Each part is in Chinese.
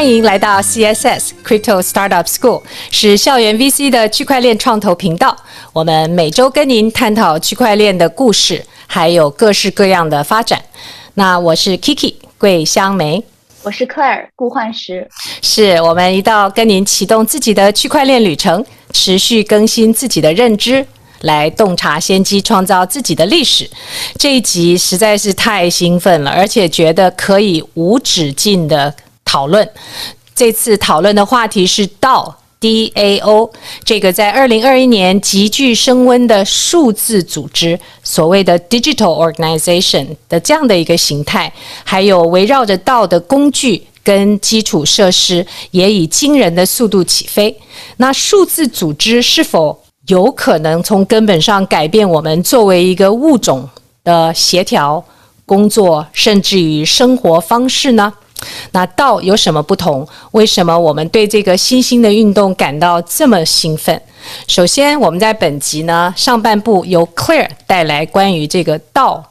欢迎来到 CSS Crypto Startup School，是校园 VC 的区块链创投频道。我们每周跟您探讨区块链的故事，还有各式各样的发展。那我是 Kiki 桂香梅，我是 Claire 顾焕石，是我们一道跟您启动自己的区块链旅程，持续更新自己的认知，来洞察先机，创造自己的历史。这一集实在是太兴奋了，而且觉得可以无止境的。讨论这次讨论的话题是 DAO，DAO 这个在二零二一年急剧升温的数字组织，所谓的 Digital Organization 的这样的一个形态，还有围绕着 DAO 的工具跟基础设施，也以惊人的速度起飞。那数字组织是否有可能从根本上改变我们作为一个物种的协调工作，甚至于生活方式呢？那道有什么不同？为什么我们对这个新兴的运动感到这么兴奋？首先，我们在本集呢上半部由 Clear 带来关于这个道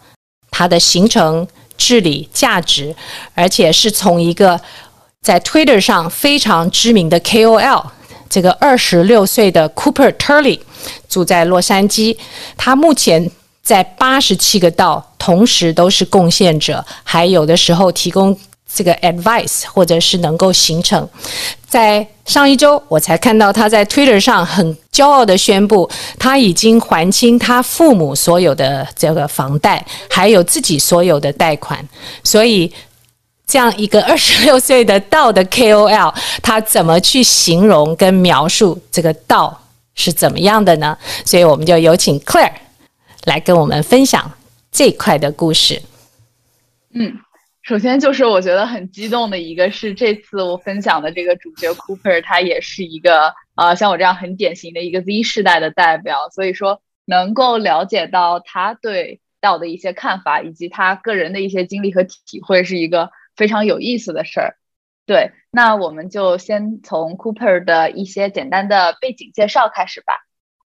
它的形成、治理、价值，而且是从一个在 Twitter 上非常知名的 KOL，这个二十六岁的 Cooper Turley 住在洛杉矶，他目前在八十七个道同时都是贡献者，还有的时候提供。这个 advice 或者是能够形成，在上一周我才看到他在 Twitter 上很骄傲地宣布，他已经还清他父母所有的这个房贷，还有自己所有的贷款。所以，这样一个 二十六岁的道的 KOL，他怎么去形容跟描述这个道是怎么样的呢？所以，我们就有请 Claire 来跟我们分享这块的故事。嗯。首先就是我觉得很激动的一个是这次我分享的这个主角 Cooper，他也是一个呃像我这样很典型的一个 Z 世代的代表，所以说能够了解到他对 DAO 的一些看法，以及他个人的一些经历和体会，是一个非常有意思的事儿。对，那我们就先从 Cooper 的一些简单的背景介绍开始吧。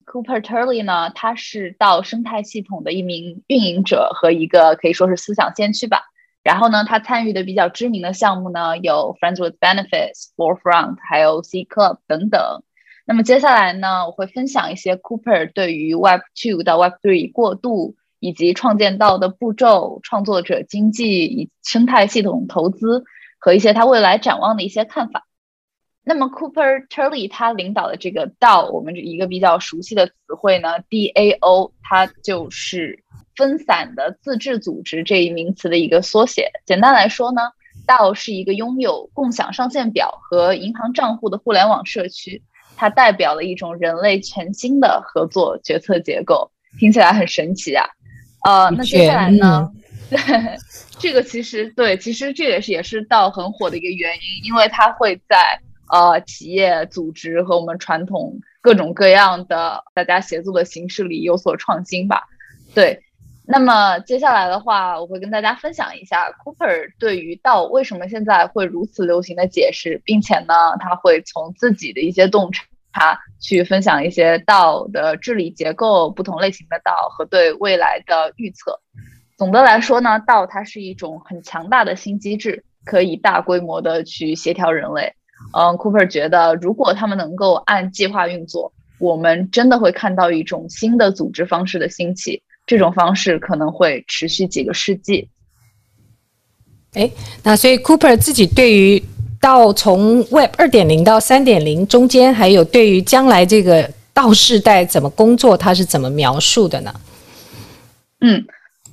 Cooper Turley 呢，他是 DAO 生态系统的一名运营者和一个可以说是思想先驱吧。然后呢，他参与的比较知名的项目呢，有 Friends with Benefits、Forefront，还有 C Club 等等。那么接下来呢，我会分享一些 Cooper 对于 Web 2到 Web 3过渡以及创建到的步骤、创作者经济以生态系统投资和一些他未来展望的一些看法。那么 Cooper Turley 他领导的这个 DAO，我们一个比较熟悉的词汇呢，DAO，它就是。分散的自治组织这一名词的一个缩写。简单来说呢，DAO 是一个拥有共享上线表和银行账户的互联网社区，它代表了一种人类全新的合作决策结构。听起来很神奇啊！呃，那接下来呢？对，这个其实对，其实这也是也是 DAO 很火的一个原因，因为它会在呃企业组织和我们传统各种各样的大家协作的形式里有所创新吧。对。那么接下来的话，我会跟大家分享一下 Cooper 对于 DAO 为什么现在会如此流行的解释，并且呢，他会从自己的一些洞察去分享一些 DAO 的治理结构、不同类型的 DAO 和对未来的预测。总的来说呢，DAO 它是一种很强大的新机制，可以大规模的去协调人类。嗯，Cooper 觉得，如果他们能够按计划运作，我们真的会看到一种新的组织方式的兴起。这种方式可能会持续几个世纪。哎，那所以 Cooper 自己对于到从 Web 二点零到三点零中间，还有对于将来这个 DAO 世代怎么工作，他是怎么描述的呢？嗯，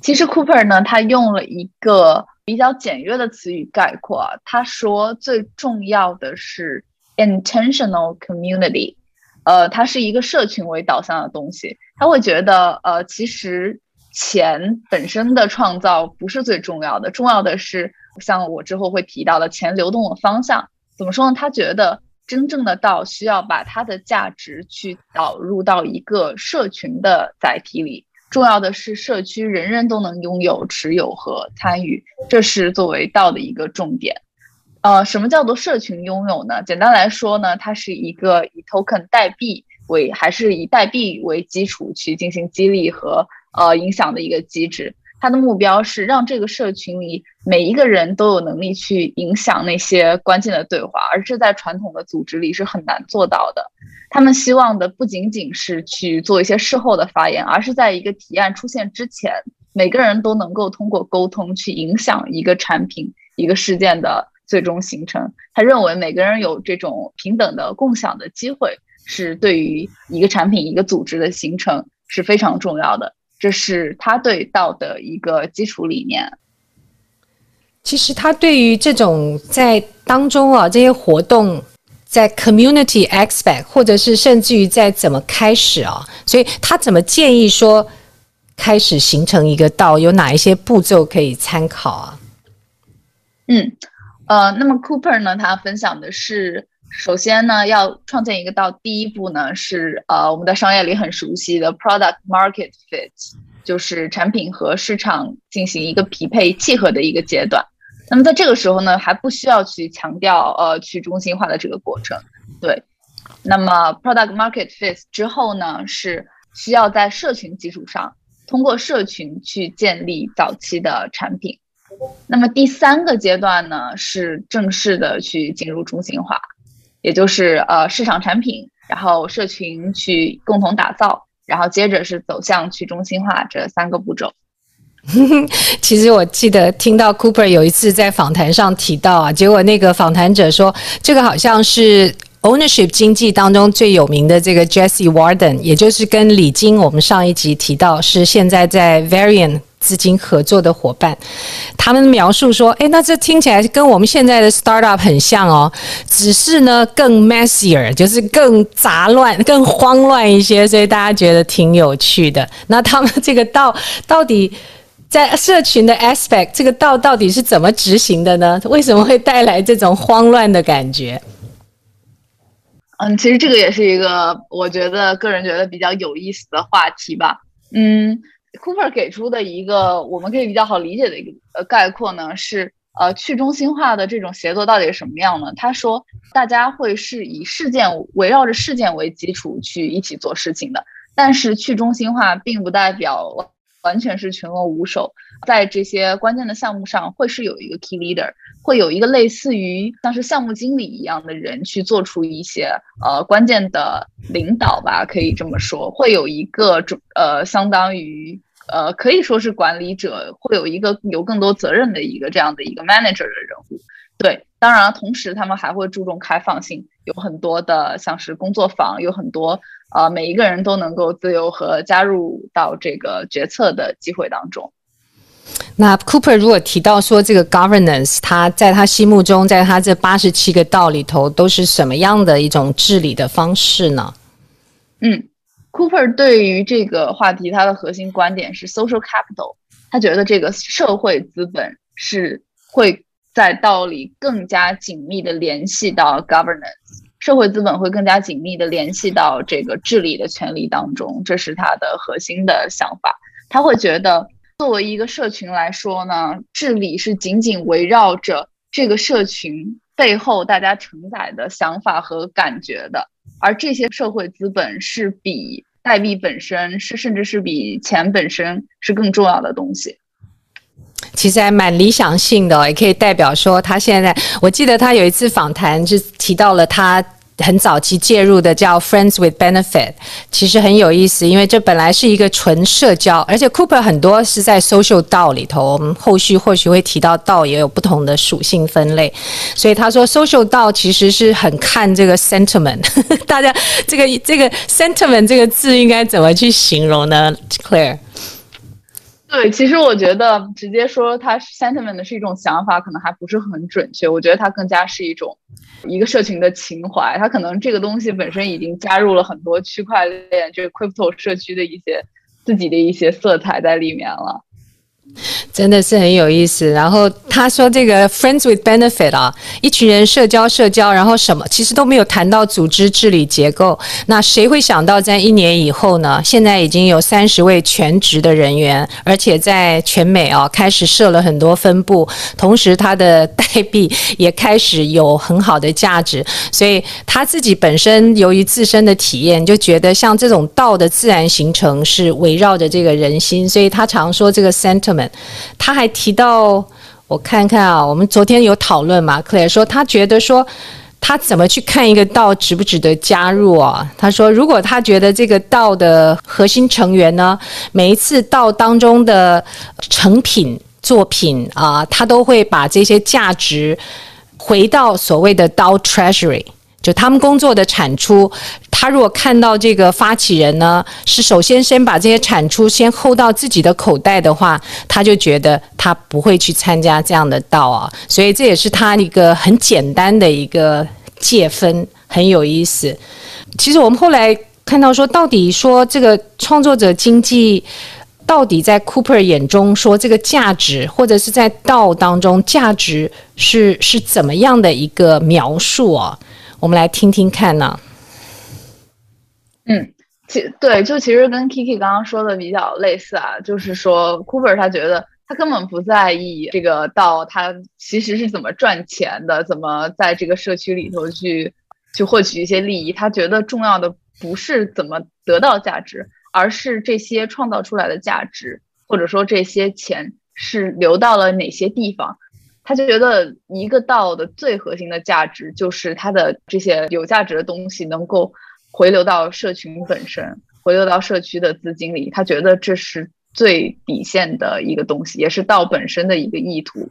其实 Cooper 呢，他用了一个比较简约的词语概括啊，他说最重要的是 intentional community。呃，它是一个社群为导向的东西，他会觉得，呃，其实钱本身的创造不是最重要的，重要的是像我之后会提到的钱流动的方向。怎么说呢？他觉得真正的道需要把它的价值去导入到一个社群的载体里，重要的是社区人人都能拥有、持有和参与，这是作为道的一个重点。呃，什么叫做社群拥有呢？简单来说呢，它是一个以 token 代币为，还是以代币为基础去进行激励和呃影响的一个机制。他的目标是让这个社群里每一个人都有能力去影响那些关键的对话，而这在传统的组织里是很难做到的。他们希望的不仅仅是去做一些事后的发言，而是在一个提案出现之前，每个人都能够通过沟通去影响一个产品、一个事件的最终形成。他认为每个人有这种平等的共享的机会，是对于一个产品、一个组织的形成是非常重要的。这是他对道的一个基础理念。其实他对于这种在当中啊这些活动，在 community aspect，或者是甚至于在怎么开始啊，所以他怎么建议说开始形成一个道，有哪一些步骤可以参考啊？嗯，呃，那么 Cooper 呢，他分享的是。首先呢，要创建一个道，第一步呢是呃，我们在商业里很熟悉的 product market fit，就是产品和市场进行一个匹配契合的一个阶段。那么在这个时候呢，还不需要去强调呃去中心化的这个过程。对，那么 product market fit 之后呢，是需要在社群基础上，通过社群去建立早期的产品。那么第三个阶段呢，是正式的去进入中心化。也就是呃市场产品，然后社群去共同打造，然后接着是走向去中心化这三个步骤。其实我记得听到 Cooper 有一次在访谈上提到啊，结果那个访谈者说，这个好像是 ownership 经济当中最有名的这个 Jesse Warden，也就是跟李金我们上一集提到是现在在 Variant。资金合作的伙伴，他们描述说：“诶，那这听起来跟我们现在的 startup 很像哦，只是呢更 messier，就是更杂乱、更慌乱一些，所以大家觉得挺有趣的。那他们这个道到底在社群的 aspect，这个道到底是怎么执行的呢？为什么会带来这种慌乱的感觉？”嗯，其实这个也是一个我觉得个人觉得比较有意思的话题吧。嗯。Cooper 给出的一个我们可以比较好理解的一个呃概括呢，是呃去中心化的这种协作到底是什么样呢？他说，大家会是以事件围绕着事件为基础去一起做事情的，但是去中心化并不代表完全是群龙无首，在这些关键的项目上会是有一个 key leader，会有一个类似于像是项目经理一样的人去做出一些呃关键的领导吧，可以这么说，会有一个主呃相当于呃可以说是管理者，会有一个有更多责任的一个这样的一个 manager 的人物。对，当然，同时他们还会注重开放性，有很多的像是工作坊，有很多。呃，每一个人都能够自由和加入到这个决策的机会当中。那 Cooper 如果提到说这个 governance，他在他心目中，在他这八十七个道里头，都是什么样的一种治理的方式呢？嗯，Cooper 对于这个话题，他的核心观点是 social capital，他觉得这个社会资本是会在道里更加紧密的联系到 governance。社会资本会更加紧密地联系到这个治理的权利当中，这是他的核心的想法。他会觉得，作为一个社群来说呢，治理是仅仅围绕着这个社群背后大家承载的想法和感觉的，而这些社会资本是比代币本身，是甚至是比钱本身是更重要的东西。其实还蛮理想性的，也可以代表说，他现在，我记得他有一次访谈就提到了他很早期介入的叫 Friends with Benefit，其实很有意思，因为这本来是一个纯社交，而且 Cooper 很多是在 social 道里头，我们后续或许会提到道也有不同的属性分类，所以他说 social 道其实是很看这个 sentiment，大家这个这个 sentiment 这个字应该怎么去形容呢？Clare？对，其实我觉得直接说它 sentiment 是一种想法，可能还不是很准确。我觉得它更加是一种一个社群的情怀，它可能这个东西本身已经加入了很多区块链就是 crypto 社区的一些自己的一些色彩在里面了。真的是很有意思。然后他说：“这个 friends with benefit 啊，一群人社交社交，然后什么其实都没有谈到组织治理结构。那谁会想到在一年以后呢？现在已经有三十位全职的人员，而且在全美啊开始设了很多分部，同时他的代币也开始有很好的价值。所以他自己本身由于自身的体验，就觉得像这种道的自然形成是围绕着这个人心。所以他常说这个 center。”们，他还提到，我看看啊，我们昨天有讨论嘛，Claire 说他觉得说。他怎么去看一个道值不值得加入啊？他说，如果他觉得这个道的核心成员呢，每一次道当中的成品作品啊，他都会把这些价值回到所谓的道 treasury，就他们工作的产出。他如果看到这个发起人呢，是首先先把这些产出先扣到自己的口袋的话，他就觉得他不会去参加这样的道啊。所以这也是他一个很简单的一个。界分很有意思。其实我们后来看到说，到底说这个创作者经济，到底在 Cooper 眼中说这个价值，或者是在道当中价值是是怎么样的一个描述啊？我们来听听看呢。嗯，其对，就其实跟 Kiki 刚刚说的比较类似啊，就是说 Cooper 他觉得。他根本不在意这个道，他其实是怎么赚钱的，怎么在这个社区里头去去获取一些利益。他觉得重要的不是怎么得到价值，而是这些创造出来的价值，或者说这些钱是流到了哪些地方。他就觉得一个道的最核心的价值就是它的这些有价值的东西能够回流到社群本身，回流到社区的资金里。他觉得这是。最底线的一个东西，也是道本身的一个意图。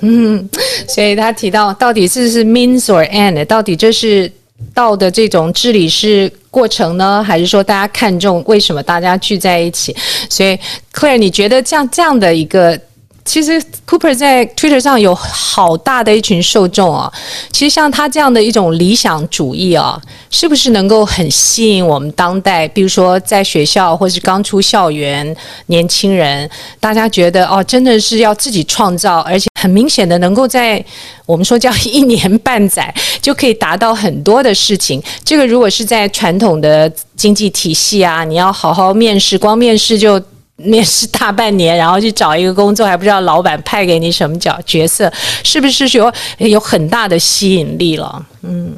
嗯，所以他提到，到底是是 means or end？到底这是道的这种治理是过程呢，还是说大家看重为什么大家聚在一起？所以，Claire，你觉得这样这样的一个？其实 Cooper 在 Twitter 上有好大的一群受众啊。其实像他这样的一种理想主义啊，是不是能够很吸引我们当代，比如说在学校或是刚出校园年轻人，大家觉得哦，真的是要自己创造，而且很明显的能够在我们说叫一年半载 就可以达到很多的事情。这个如果是在传统的经济体系啊，你要好好面试，光面试就。面试大半年，然后去找一个工作，还不知道老板派给你什么角角色，是不是有有很大的吸引力了？嗯，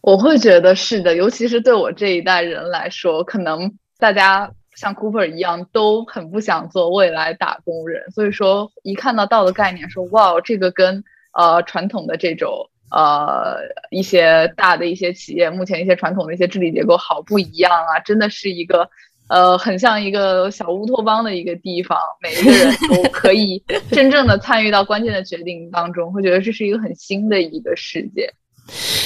我会觉得是的，尤其是对我这一代人来说，可能大家像 Cooper 一样都很不想做未来打工人，所以说一看到道的概念，说哇，这个跟呃传统的这种呃一些大的一些企业，目前一些传统的一些治理结构好不一样啊，真的是一个。呃，很像一个小乌托邦的一个地方，每一个人都可以 真正的参与到关键的决定当中，会觉得这是一个很新的一个世界。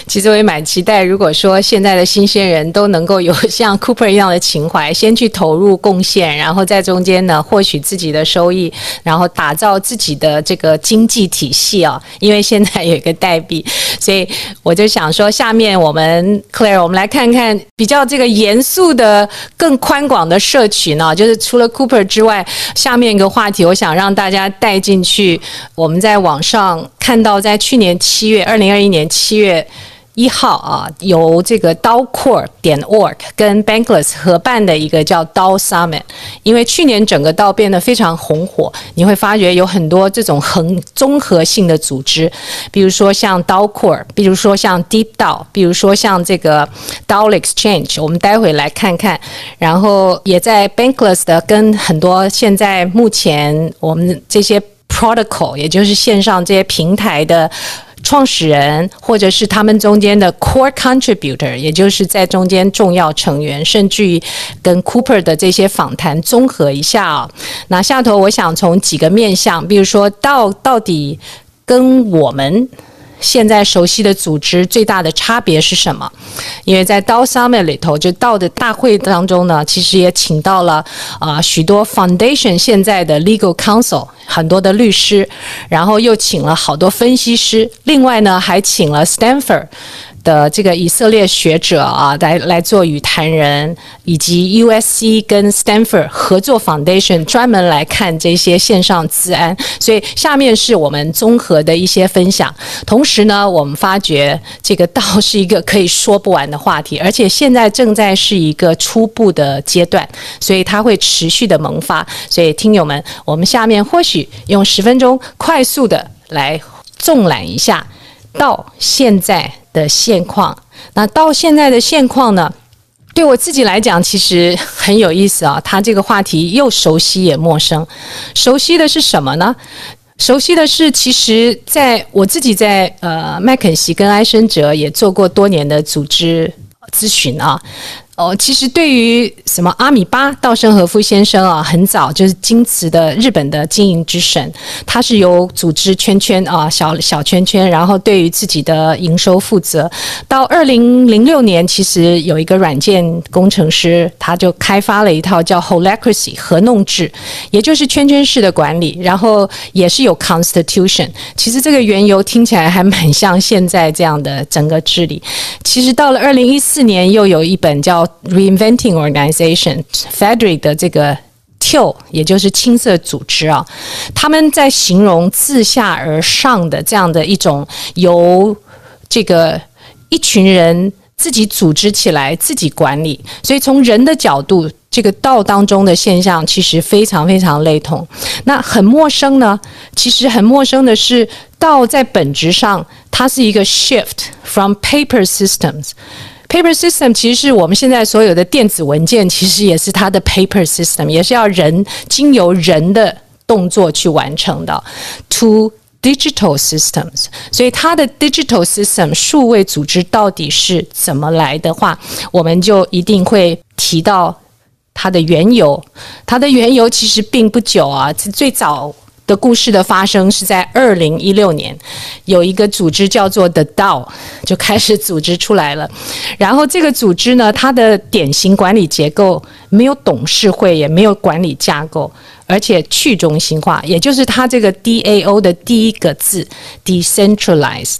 其实我也蛮期待，如果说现在的新鲜人都能够有像 Cooper 一样的情怀，先去投入贡献，然后在中间呢获取自己的收益，然后打造自己的这个经济体系啊。因为现在有一个代币，所以我就想说，下面我们 Claire，我们来看看比较这个严肃的、更宽广的社群呢，就是除了 Cooper 之外，下面一个话题，我想让大家带进去。我们在网上看到，在去年七月，二零二一年七月。月一号啊，由这个 DAOCore 点 org 跟 Bankless 合办的一个叫 DAO Summit，因为去年整个道变得非常红火，你会发觉有很多这种很综合性的组织，比如说像 DAOCore，比如说像 DeepDAO，比如说像这个 DAO Exchange，我们待会来看看，然后也在 Bankless 的跟很多现在目前我们这些 Protocol，也就是线上这些平台的。创始人，或者是他们中间的 core contributor，也就是在中间重要成员，甚至于跟 Cooper 的这些访谈综合一下啊、那下头我想从几个面向，比如说到到底跟我们。现在熟悉的组织最大的差别是什么？因为在 DAO Summit 里头，就道的大会当中呢，其实也请到了啊、许多 Foundation 现在的 Legal Counsel 很多的律师，然后又请了好多分析师，另外呢还请了 Stanford。的这个以色列学者啊，来来做与谈人，以及 USC 跟 Stanford 合作 Foundation 专门来看这些线上资安，所以下面是我们综合的一些分享。同时呢，我们发觉这个道是一个可以说不完的话题，而且现在正在是一个初步的阶段，所以它会持续的萌发。所以听友们，我们下面或许用十分钟快速的来纵览一下道现在的现况，那到现在的现况呢？对我自己来讲，其实很有意思啊。他这个话题又熟悉也陌生。熟悉的是什么呢？熟悉的是，其实在我自己在呃麦肯锡跟埃森哲也做过多年的组织咨询啊。哦，其实对于什么阿米巴稻盛和夫先生啊，很早就是京瓷的日本的经营之神，他是由组织圈圈啊，小小圈圈，然后对于自己的营收负责。到二零零六年，其实有一个软件工程师，他就开发了一套叫 Holacracy 合弄制，也就是圈圈式的管理，然后也是有 Constitution。其实这个缘由听起来还蛮像现在这样的整个治理。其实到了二零一四年，又有一本叫 Reinventing Organization Federated 的这个 Till，也就是青色组织啊，他们在形容自下而上的这样的一种由这个一群人自己组织起来、自己管理。所以从人的角度，这个道当中的现象其实非常非常类同。那很陌生呢？其实很陌生的是，道在本质上它是一个 shift from paper systems。Paper system 其实是我们现在所有的电子文件，其实也是它的 paper system，也是要人经由人的动作去完成的。To digital systems，所以它的 digital system 数位组织到底是怎么来的话，我们就一定会提到它的缘由。它的缘由其实并不久啊，最早。的故事的发生是在二零一六年，有一个组织叫做 The DAO 就开始组织出来了。然后这个组织呢，它的典型管理结构没有董事会，也没有管理架构，而且去中心化，也就是它这个 DAO 的第一个字 Decentralized。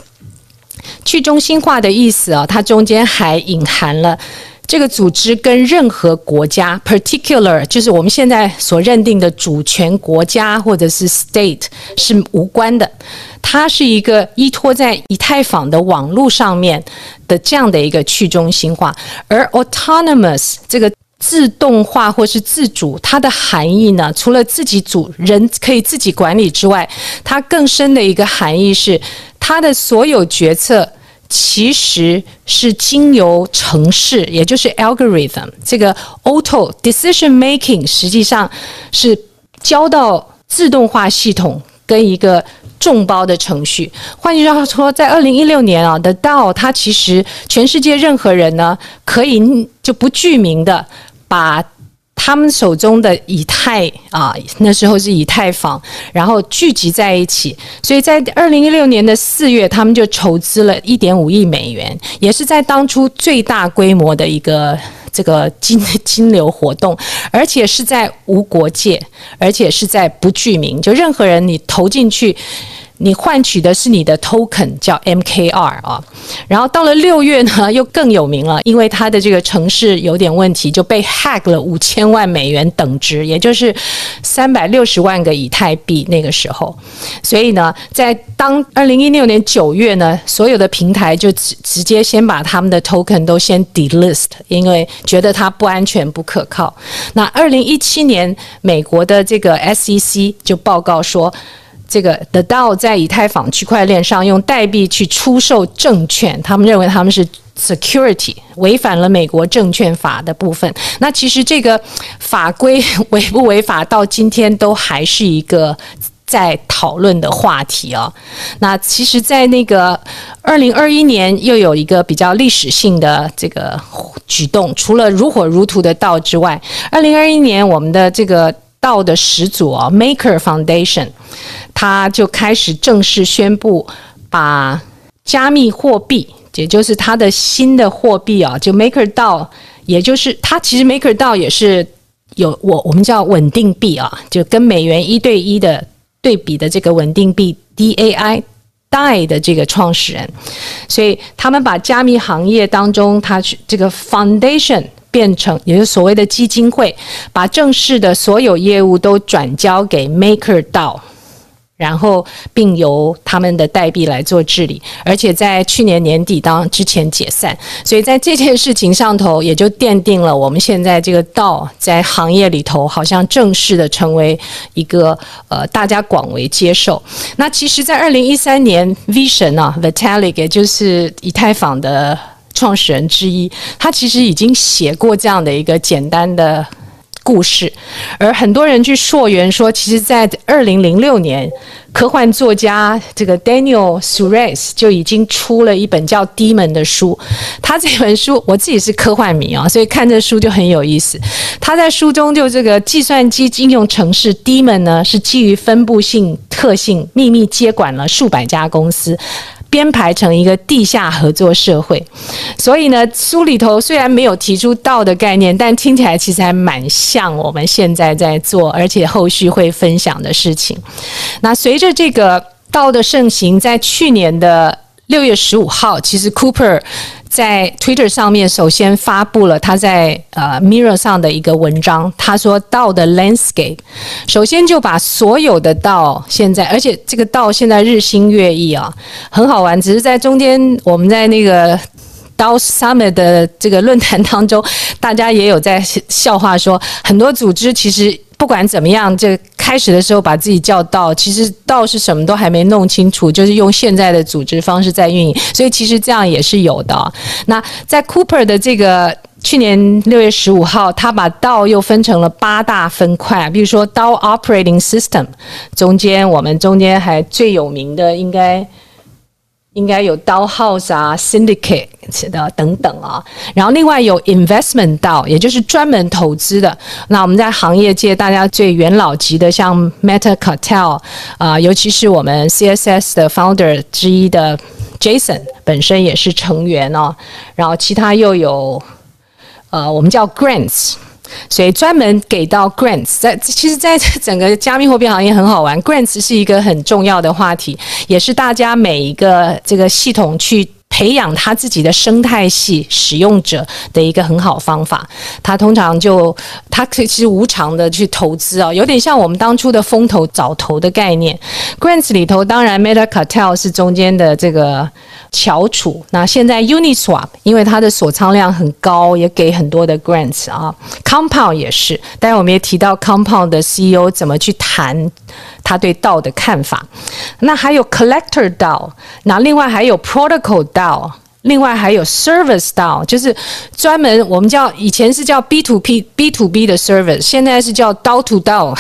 去中心化的意思啊，它中间还隐含了。这个组织跟任何国家，particular 就是我们现在所认定的主权国家或者是 state 是无关的，它是一个依托在以太坊的网络上面的这样的一个去中心化，而 autonomous 这个自动化或是自主，它的含义呢，除了自己主人可以自己管理之外，它更深的一个含义是，它的所有决策。其实是经由程式，也就是 algorithm，这个 auto decision making，实际上是交到自动化系统跟一个众包的程序。换句话说，在二零一六年啊的 DAO，它其实全世界任何人呢，可以就不具名的把。他们手中的以太啊，那时候是以太坊，然后聚集在一起，所以在二零一六年的四月，他们就筹资了一点五亿美元，也是在当初最大规模的一个这个金金流活动，而且是在无国界，而且是在不具名，就任何人你投进去。你换取的是你的 token，叫 MKR 啊，然后到了六月呢，又更有名了，因为它的这个城市有点问题，就被 hack 了五千万美元等值，也就是三百六十万个以太币那个时候。所以呢，在当二零一六年九月呢，所有的平台就直直接先把他们的 token 都先 delist，因为觉得它不安全、不可靠。那二零一七年，美国的这个 SEC 就报告说。这个 The DAO 在以太坊区块链上用代币去出售证券，他们认为他们是 security，违反了美国证券法的部分。那其实这个法规 违不违法，到今天都还是一个在讨论的话题啊。那其实，在那个二零二一年，又有一个比较历史性的这个举动，除了如火如荼的道之外，二零二一年我们的这个。道的始祖啊，Maker Foundation，他就开始正式宣布，把加密货币，也就是他的新的货币啊，就 Maker 道，也就是他其实 Maker 道也是有我我们叫稳定币啊，就跟美元一对一的对比的这个稳定币 DAI DAI 的这个创始人，所以他们把加密行业当中，他去这个 Foundation。变成也就是所谓的基金会，把正式的所有业务都转交给 MakerDAO，然后并由他们的代币来做治理，而且在去年年底当之前解散，所以在这件事情上头也就奠定了我们现在这个 DAO 在行业里头好像正式的成为一个呃大家广为接受。那其实，在二零一三年，Vision 啊，Vitalik 也就是以太坊的。创始人之一，他其实已经写过这样的一个简单的故事，而很多人去溯源说，其实，在二零零六年，科幻作家这个 Daniel Suarez 就已经出了一本叫《Demon》的书。他这本书，我自己是科幻迷啊，所以看这书就很有意思。他在书中就这个计算机应用程式 Demon 呢，是基于分布性特性，秘密接管了数百家公司。编排成一个地下合作社会，所以呢，书里头虽然没有提出道的概念，但听起来其实还蛮像我们现在在做，而且后续会分享的事情。那随着这个道的盛行，在去年的六月十五号，其实 Cooper。在 Twitter 上面，首先发布了他在呃 Mirror 上的一个文章。他说道的 landscape，首先就把所有的道现在，而且这个道现在日新月异啊，很好玩。只是在中间，我们在那个 DAO Summit 的这个论坛当中，大家也有在笑话说，很多组织其实。不管怎么样，这开始的时候把自己叫道，其实道是什么都还没弄清楚，就是用现在的组织方式在运营，所以其实这样也是有的。那在 Cooper 的这个去年六月十五号，他把道又分成了八大分块，比如说 DAO Operating System，中间我们中间还最有名的应该。应该有 DAO House 啊，Syndicate 的等等啊，然后另外有 Investment DAO，也就是专门投资的。那我们在行业界大家最元老级的，像 Meta Cartel 啊、呃，尤其是我们 CSS 的 Founder 之一的 Jason 本身也是成员哦。然后其他又有呃，我们叫 Grants。所以专门给到 grants，在其实，在整个加密货币行业很好玩，grants 是一个很重要的话题，也是大家每一个这个系统去。培养他自己的生态系使用者的一个很好方法，他通常就他可以其实无偿的去投资啊，有点像我们当初的风投早投的概念。Grants 里头当然 Meta Cartel 是中间的这个翘楚，那现在 Uniswap 因为它的锁仓量很高，也给很多的 Grants 啊，Compound 也是，待会我们也提到 Compound 的 CEO 怎么去谈。他对道的看法，那还有 Collector DAO，那另外还有 Protocol DAO，另外还有 Service DAO，就是专门我们叫以前是叫 B to P B to B 的 Service，现在是叫 DAO to DAO，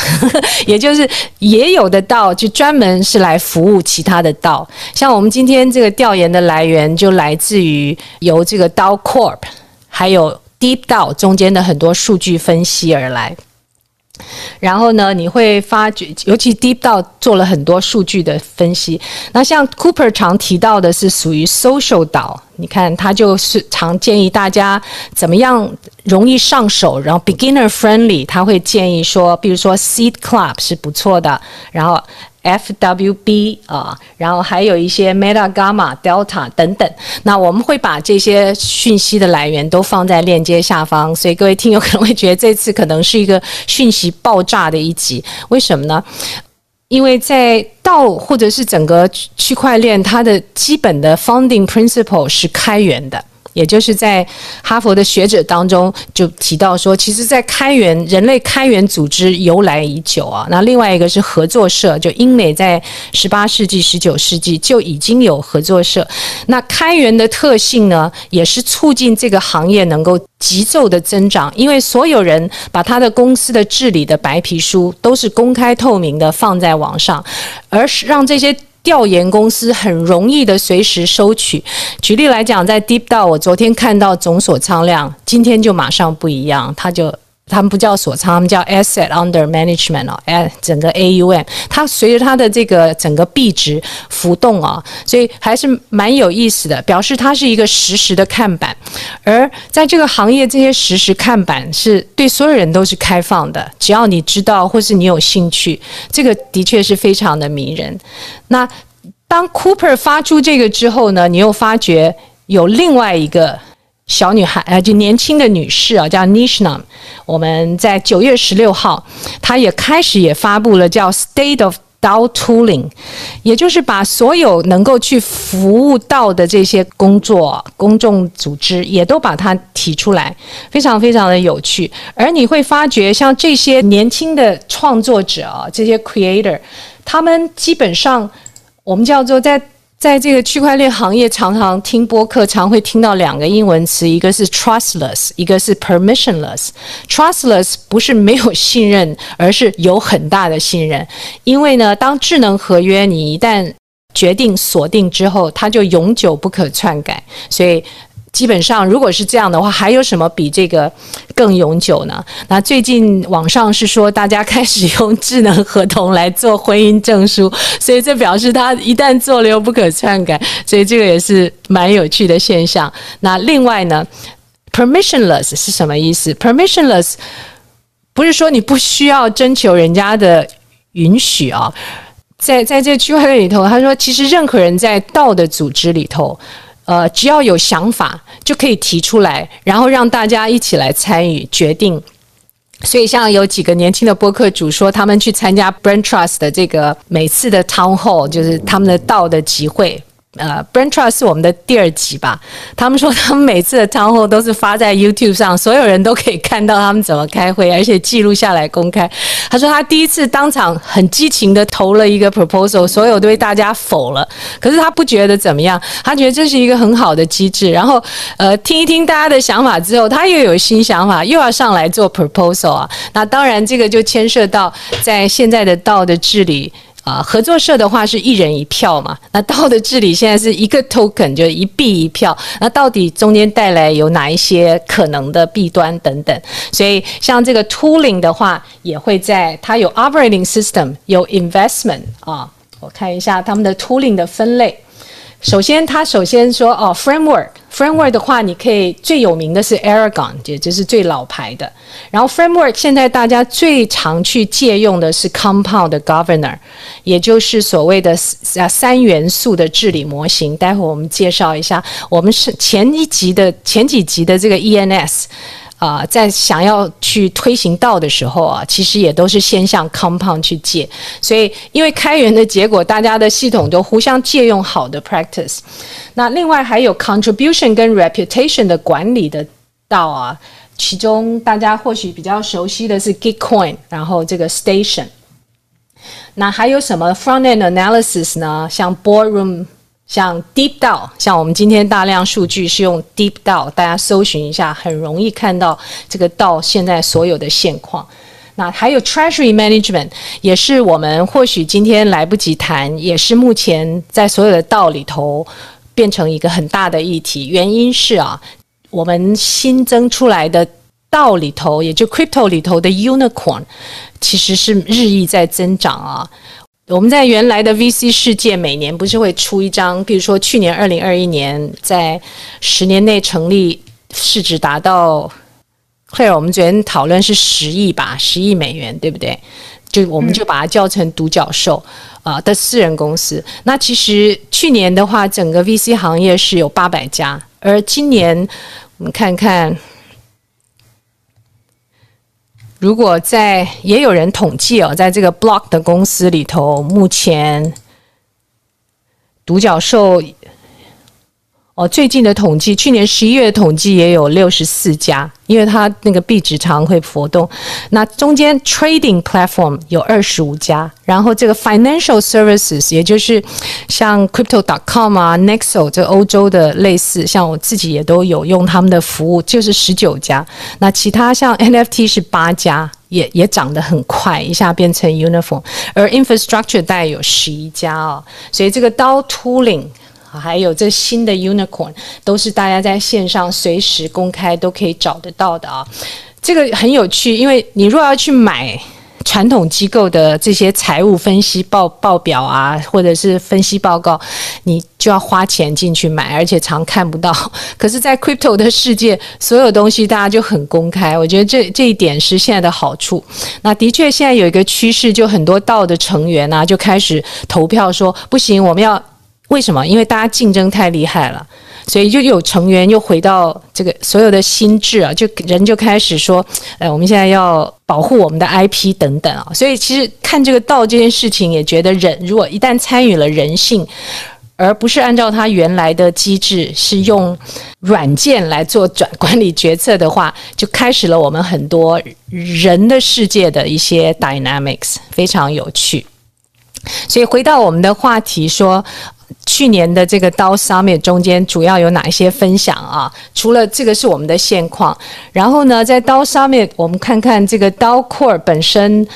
也就是也有的道就专门是来服务其他的道，像我们今天这个调研的来源就来自于由这个 DAO Corp 还有 Deep DAO 中间的很多数据分析而来。然后呢，你会发觉，尤其 Deep 到做了很多数据的分析。那像 Cooper 常提到的是属于 Social 岛你看他就是常建议大家怎么样容易上手，然后 Beginner Friendly，他会建议说，比如说 Seed Club 是不错的，然后。FWB 啊，然后还有一些 Meta Gamma Delta 等等。那我们会把这些讯息的来源都放在链接下方，所以各位听友可能会觉得这次可能是一个讯息爆炸的一集。为什么呢？因为在道或者是整个区块链，它的基本的 Founding Principle 是开源的。也就是在哈佛的学者当中就提到说，其实，在开源人类开源组织由来已久啊。那另外一个是合作社，就英美在十八世纪、十九世纪就已经有合作社。那开源的特性呢，也是促进这个行业能够急骤的增长，因为所有人把他的公司的治理的白皮书都是公开透明的放在网上，而是让这些。调研公司很容易的随时收取。举例来讲，在 Deep 道我昨天看到总锁仓量，今天就马上不一样，它就。他们不叫锁仓，他们叫 asset under management 哦，哎，整个 AUM，它随着它的这个整个币值浮动啊，所以还是蛮有意思的，表示它是一个实时的看板。而在这个行业，这些实时看板是对所有人都是开放的，只要你知道或是你有兴趣，这个的确是非常的迷人。那当 Cooper 发出这个之后呢，你又发觉有另外一个。小女孩，呃，就年轻的女士啊，叫 Nishnam。我们在九月十六号，她也开始也发布了叫 State of DAO Tooling，也就是把所有能够去服务到的这些工作、公众组织，也都把它提出来，非常非常的有趣。而你会发觉，像这些年轻的创作者啊，这些 Creator，他们基本上我们叫做在。在这个区块链行业，常常听播客，常会听到两个英文词，一个是 trustless，一个是 permissionless。trustless 不是没有信任，而是有很大的信任。因为呢，当智能合约你一旦决定锁定之后，它就永久不可篡改，所以。基本上，如果是这样的话，还有什么比这个更永久呢？那最近网上是说，大家开始用智能合同来做婚姻证书，所以这表示他一旦做了又不可篡改，所以这个也是蛮有趣的现象。那另外呢，permissionless 是什么意思？permissionless 不是说你不需要征求人家的允许啊，在在这个区块链里头，他说其实任何人在道的组织里头。呃，只要有想法就可以提出来，然后让大家一起来参与决定。所以，像有几个年轻的播客主说，他们去参加 Brand Trust 的这个每次的 Town Hall，就是他们的道的集会。呃，Brain Trust 是我们的第二集吧？他们说他们每次的 Town Hall 都是发在 YouTube 上，所有人都可以看到他们怎么开会，而且记录下来公开。他说他第一次当场很激情的投了一个 proposal，所有都被大家否了，可是他不觉得怎么样，他觉得这是一个很好的机制。然后呃，听一听大家的想法之后，他又有新想法，又要上来做 proposal 啊。那当然，这个就牵涉到在现在的道的治理。啊，合作社的话是一人一票嘛，那道的治理现在是一个 token，就一币一票，那到底中间带来有哪一些可能的弊端等等？所以像这个 tooling 的话，也会在它有 operating system，有 investment 啊，我看一下他们的 tooling 的分类。首先，他首先说哦，framework，framework 的话，你可以最有名的是 Aragon，也就是最老牌的。然后 framework 现在大家最常去借用的是 Compound Governor，也就是所谓的三三元素的治理模型。待会儿我们介绍一下，我们是前一集的前几集的这个 ENS。啊、在想要去推行道的时候啊，其实也都是先向 Compound 去借，所以因为开源的结果，大家的系统都互相借用好的 practice。那另外还有 Contribution 跟 Reputation 的管理的道啊，其中大家或许比较熟悉的是 Gitcoin，然后这个 Station。那还有什么 Front-end Analysis 呢？像 Boardroom。像 DeepDAO，像我们今天大量数据是用 DeepDAO，大家搜寻一下，很容易看到这个道现在所有的现况。那还有 Treasury Management，也是我们或许今天来不及谈，也是目前在所有的道里头变成一个很大的议题。原因是啊，我们新增出来的道里头，也就 Crypto 里头的 Unicorn，其实是日益在增长啊。我们在原来的 VC 世界，每年不是会出一张，比如说去年二零二一年，在十年内成立市值达到，Clair，我们昨天讨论是十亿吧，十亿美元，对不对？就我们就把它叫成独角兽啊、的私人公司。那其实去年的话，整个 VC 行业是有八百家，而今年我们看看。如果在也有人统计哦，在这个 Block 的公司里头，目前独角兽。哦，最近的统计，去年十一月的统计也有六十四家，因为它那个币值常会浮动。那中间 trading platform 有二十五家，然后这个 financial services，也就是像 crypto.com 啊，Nexo 这欧洲的类似，像我自己也都有用他们的服务，就是十九家。那其他像 NFT 是八家，也也涨得很快，一下变成 uniform。而 infrastructure 大概有十一家哦，所以这个 DAO tooling。还有这新的 Unicorn 都是大家在线上随时公开都可以找得到的啊，这个很有趣，因为你若要去买传统机构的这些财务分析报报表啊，或者是分析报告，你就要花钱进去买，而且常看不到。可是，在 Crypto 的世界，所有东西大家就很公开，我觉得这这一点是现在的好处。那的确，现在有一个趋势，就很多道的成员啊，就开始投票说不行，我们要。为什么？因为大家竞争太厉害了，所以就有成员又回到这个所有的心智啊，就人就开始说，呃，我们现在要保护我们的 IP 等等啊。所以其实看这个道这件事情，也觉得人如果一旦参与了人性，而不是按照他原来的机制，是用软件来做转管理决策的话，就开始了我们很多人的世界的一些 dynamics，非常有趣。所以回到我们的话题说。去年的这个刀 Summit 中间主要有哪一些分享啊？除了这个是我们的现况，然后呢，在刀 Summit 我们看看这个刀 Core 本身。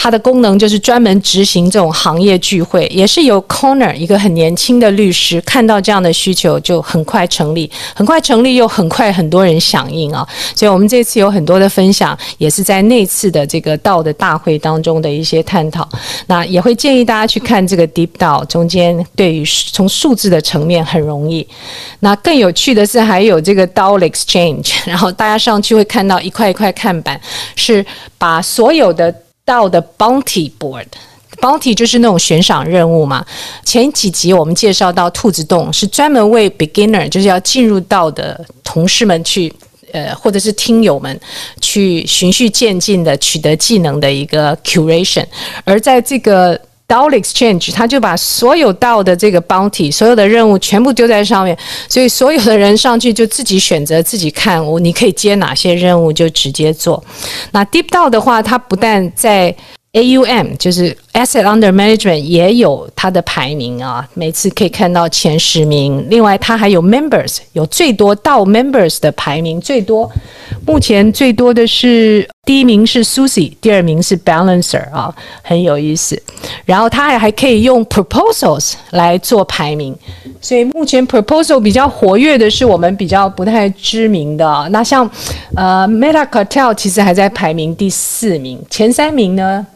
它的功能就是专门执行这种行业聚会，也是由 Corner 一个很年轻的律师看到这样的需求，就很快成立，很快成立又很快很多人响应啊，所以我们这次有很多的分享，也是在那次的这个道的大会当中的一些探讨。那也会建议大家去看这个 Deep DAO 中间，对于从数字的层面很容易。那更有趣的是还有这个 DAO Exchange，然后大家上去会看到一块一块看板，是把所有的。到的 Bounty Board，Bounty 就是那种悬赏任务嘛。前几集我们介绍到兔子洞是专门为 Beginner，就是要进入到的同事们去，呃，或者是听友们去循序渐进的取得技能的一个 Curation，而在这个。Doll Exchange，他就把所有 DAO 的这个 bounty，所有的任务全部丢在上面，所以所有的人上去就自己选择自己看，我你可以接哪些任务就直接做。那 Deep DAO 的话，它不但在 AUM 就是 Asset Under Management 也有它的排名啊，每次可以看到前十名。另外，它还有 Members，有最多到 Members 的排名最多。目前最多的是第一名是 Susie，第二名是 Balancer 啊，很有意思。然后它还还可以用 Proposals 来做排名，所以目前 Proposal 比较活跃的是我们比较不太知名的。那像呃 Meta Cartel 其实还在排名第四名，前三名呢？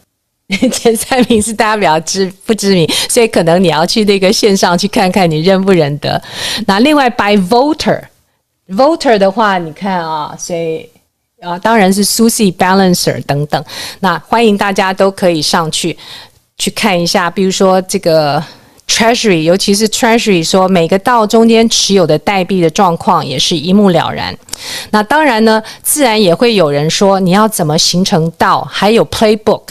前三名是大家比较知不知名，所以可能你要去那个线上去看看，你认不认得。那另外 by voter，voter 的话，你看啊，所以啊，当然是 Susie Balancer 等等。那欢迎大家都可以上去去看一下，比如说这个 Treasury，尤其是 Treasury 说每个道中间持有的代币的状况也是一目了然。那当然呢，自然也会有人说你要怎么形成道，还有 Playbook。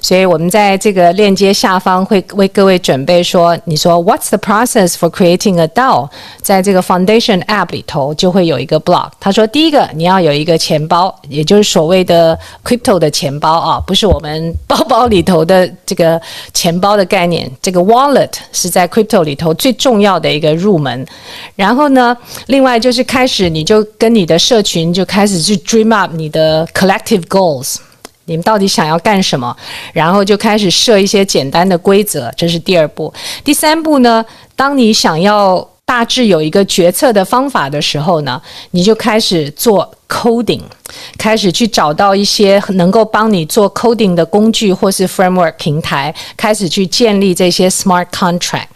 所以我们在这个链接下方会为各位准备说，你说 What's the process for creating a DAO？在这个 Foundation App 里头就会有一个 block。他说，第一个你要有一个钱包，也就是所谓的 Crypto 的钱包啊，不是我们包包里头的这个钱包的概念。这个 Wallet 是在 Crypto 里头最重要的一个入门。然后呢，另外就是开始你就跟你的社群就开始去 dream up 你的 collective goals。你们到底想要干什么？然后就开始设一些简单的规则，这是第二步。第三步呢？当你想要大致有一个决策的方法的时候呢，你就开始做 coding，开始去找到一些能够帮你做 coding 的工具或是 framework 平台，开始去建立这些 smart contract。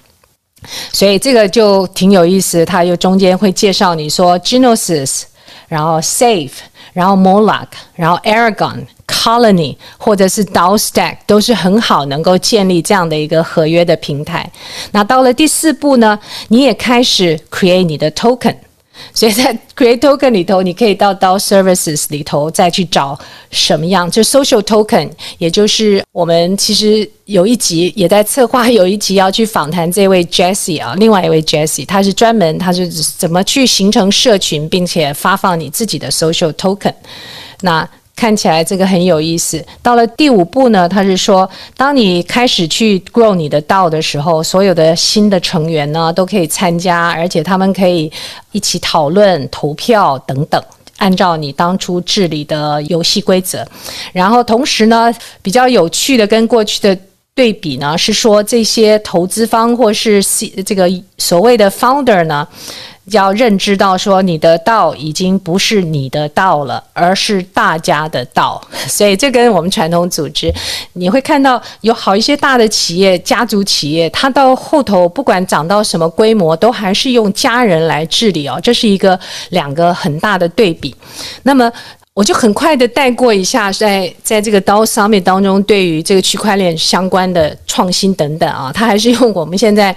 所以这个就挺有意思，它又中间会介绍你说 Gnosis，然后 Safe，然后 Moloch，然后 Aragon。Colony 或者是 DAO Stack 都是很好能够建立这样的一个合约的平台。那到了第四步呢，你也开始 create 你的 token。所以在 create token 里头，你可以到 DAO Services 里头再去找什么样，就 social token，也就是我们其实有一集也在策划，有一集要去访谈这位 Jesse 啊，另外一位 Jesse，他是专门他是怎么去形成社群，并且发放你自己的 social token。那看起来这个很有意思。到了第五步呢，他是说，当你开始去 grow 你的道的时候，所有的新的成员呢都可以参加，而且他们可以一起讨论、投票等等，按照你当初治理的游戏规则。然后同时呢，比较有趣的跟过去的对比呢，是说这些投资方或是这个所谓的 founder 呢。要认知到，说你的道已经不是你的道了，而是大家的道。所以这跟我们传统组织，你会看到有好一些大的企业、家族企业，它到后头不管涨到什么规模，都还是用家人来治理哦。这是一个两个很大的对比。那么。我就很快的带过一下在，在这个 DAO Summit 当中，对于这个区块链相关的创新等等啊，他还是用我们现在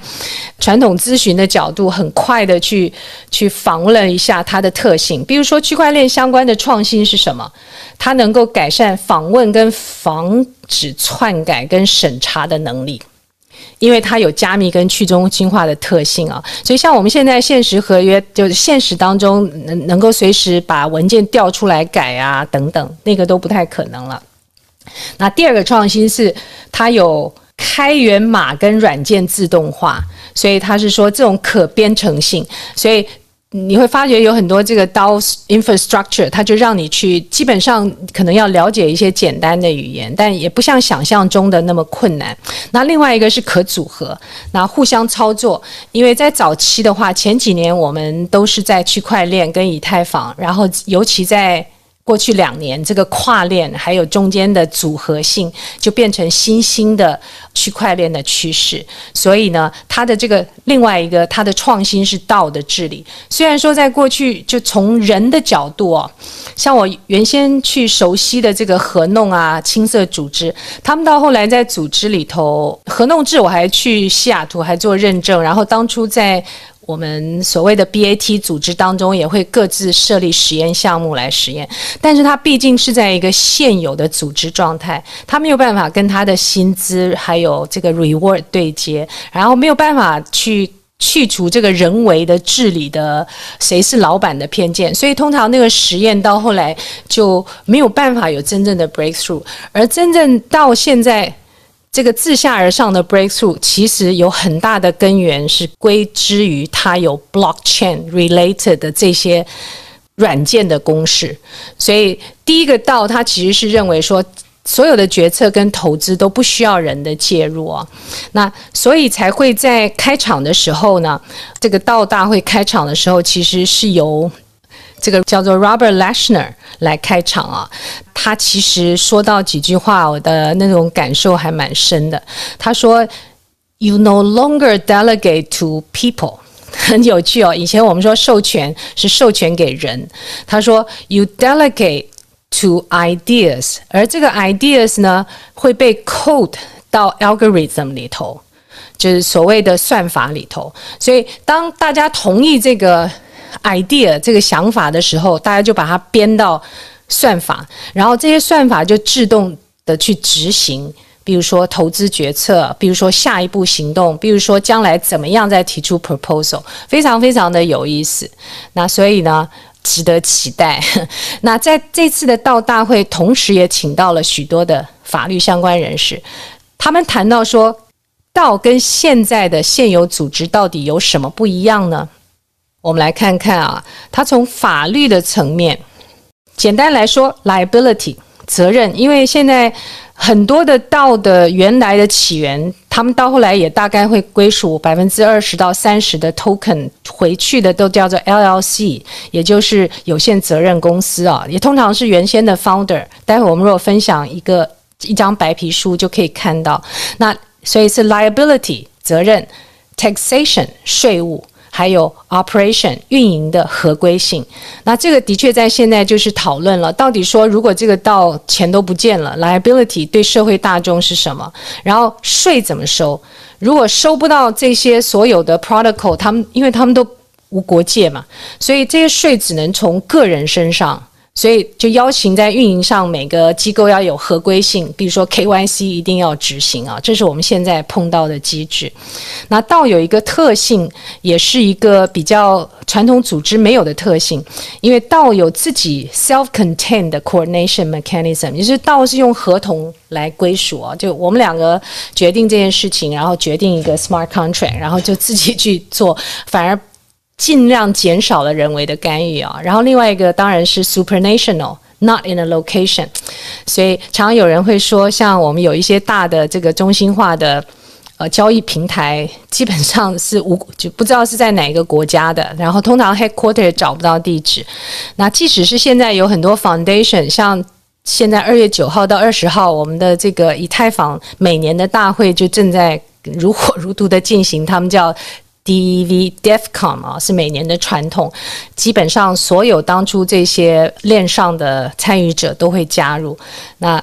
传统咨询的角度，很快的去去访问了一下它的特性。比如说，区块链相关的创新是什么？它能够改善访问跟防止篡改跟审查的能力。因为它有加密跟去中心化的特性啊，所以像我们现在现实合约，就是现实当中能能够随时把文件调出来改啊等等，那个都不太可能了。那第二个创新是它有开源码跟软件自动化，所以它是说这种可编程性，所以。你会发觉有很多这个 DAO infrastructure，它就让你去基本上可能要了解一些简单的语言，但也不像想象中的那么困难。那另外一个是可组合，那互相操作。因为在早期的话，前几年我们都是在区块链跟以太坊，然后尤其在。过去两年，这个跨链还有中间的组合性，就变成新兴的区块链的趋势。所以呢，它的这个另外一个它的创新是道的治理。虽然说在过去，就从人的角度哦，像我原先去熟悉的这个合弄啊、青色组织，他们到后来在组织里头，合弄制我还去西雅图还做认证，然后当初在。我们所谓的 BAT 组织当中也会各自设立实验项目来实验，但是它毕竟是在一个现有的组织状态，它没有办法跟它的薪资还有这个 reward 对接，然后没有办法去去除这个人为的治理的谁是老板的偏见，所以通常那个实验到后来就没有办法有真正的 breakthrough，而真正到现在。这个自下而上的 breakthrough 其实有很大的根源是归之于它有 blockchain related 的这些软件的公式，所以第一个道它其实是认为说所有的决策跟投资都不需要人的介入啊，那所以才会在开场的时候呢，这个道大会开场的时候其实是由。这个叫做 Robert Leshner 来开场啊，他其实说到几句话，我的那种感受还蛮深的。他说：“You no longer delegate to people。”很有趣哦。以前我们说授权是授权给人，他说：“You delegate to ideas。”而这个 ideas 呢，会被 code 到 algorithm 里头，就是所谓的算法里头。所以当大家同意这个。Idea 这个想法的时候，大家就把它编到算法，然后这些算法就自动的去执行。比如说投资决策，比如说下一步行动，比如说将来怎么样再提出 proposal，非常非常的有意思。那所以呢，值得期待。那在这次的道大会，同时也请到了许多的法律相关人士，他们谈到说，道跟现在的现有组织到底有什么不一样呢？我们来看看啊，它从法律的层面，简单来说，liability 责任，因为现在很多的道的原来的起源，他们到后来也大概会归属百分之二十到三十的 token 回去的都叫做 LLC，也就是有限责任公司啊，也通常是原先的 founder。待会我们如果分享一个一张白皮书就可以看到，那所以是 liability 责任，taxation 税务。还有 operation 运营的合规性，那这个的确在现在就是讨论了，到底说如果这个到钱都不见了，liability 对社会大众是什么？然后税怎么收？如果收不到这些所有的 protocol，他们因为他们都无国界嘛，所以这些税只能从个人身上。所以就邀请在运营上每个机构要有合规性，比如说 KYC 一定要执行啊，这是我们现在碰到的机制。那道有一个特性，也是一个比较传统组织没有的特性，因为道有自己 self-contained coordination mechanism，也就是道是用合同来归属啊，就我们两个决定这件事情，然后决定一个 smart contract，然后就自己去做，反而。尽量减少了人为的干预啊，然后另外一个当然是 supernational，not in a location，所以常常有人会说，像我们有一些大的这个中心化的呃交易平台，基本上是无就不知道是在哪个国家的，然后通常 headquarter 也找不到地址。那即使是现在有很多 foundation，像现在二月九号到二十号，我们的这个以太坊每年的大会就正在如火如荼的进行，他们叫。DEV DEFCON 啊，是每年的传统，基本上所有当初这些链上的参与者都会加入。那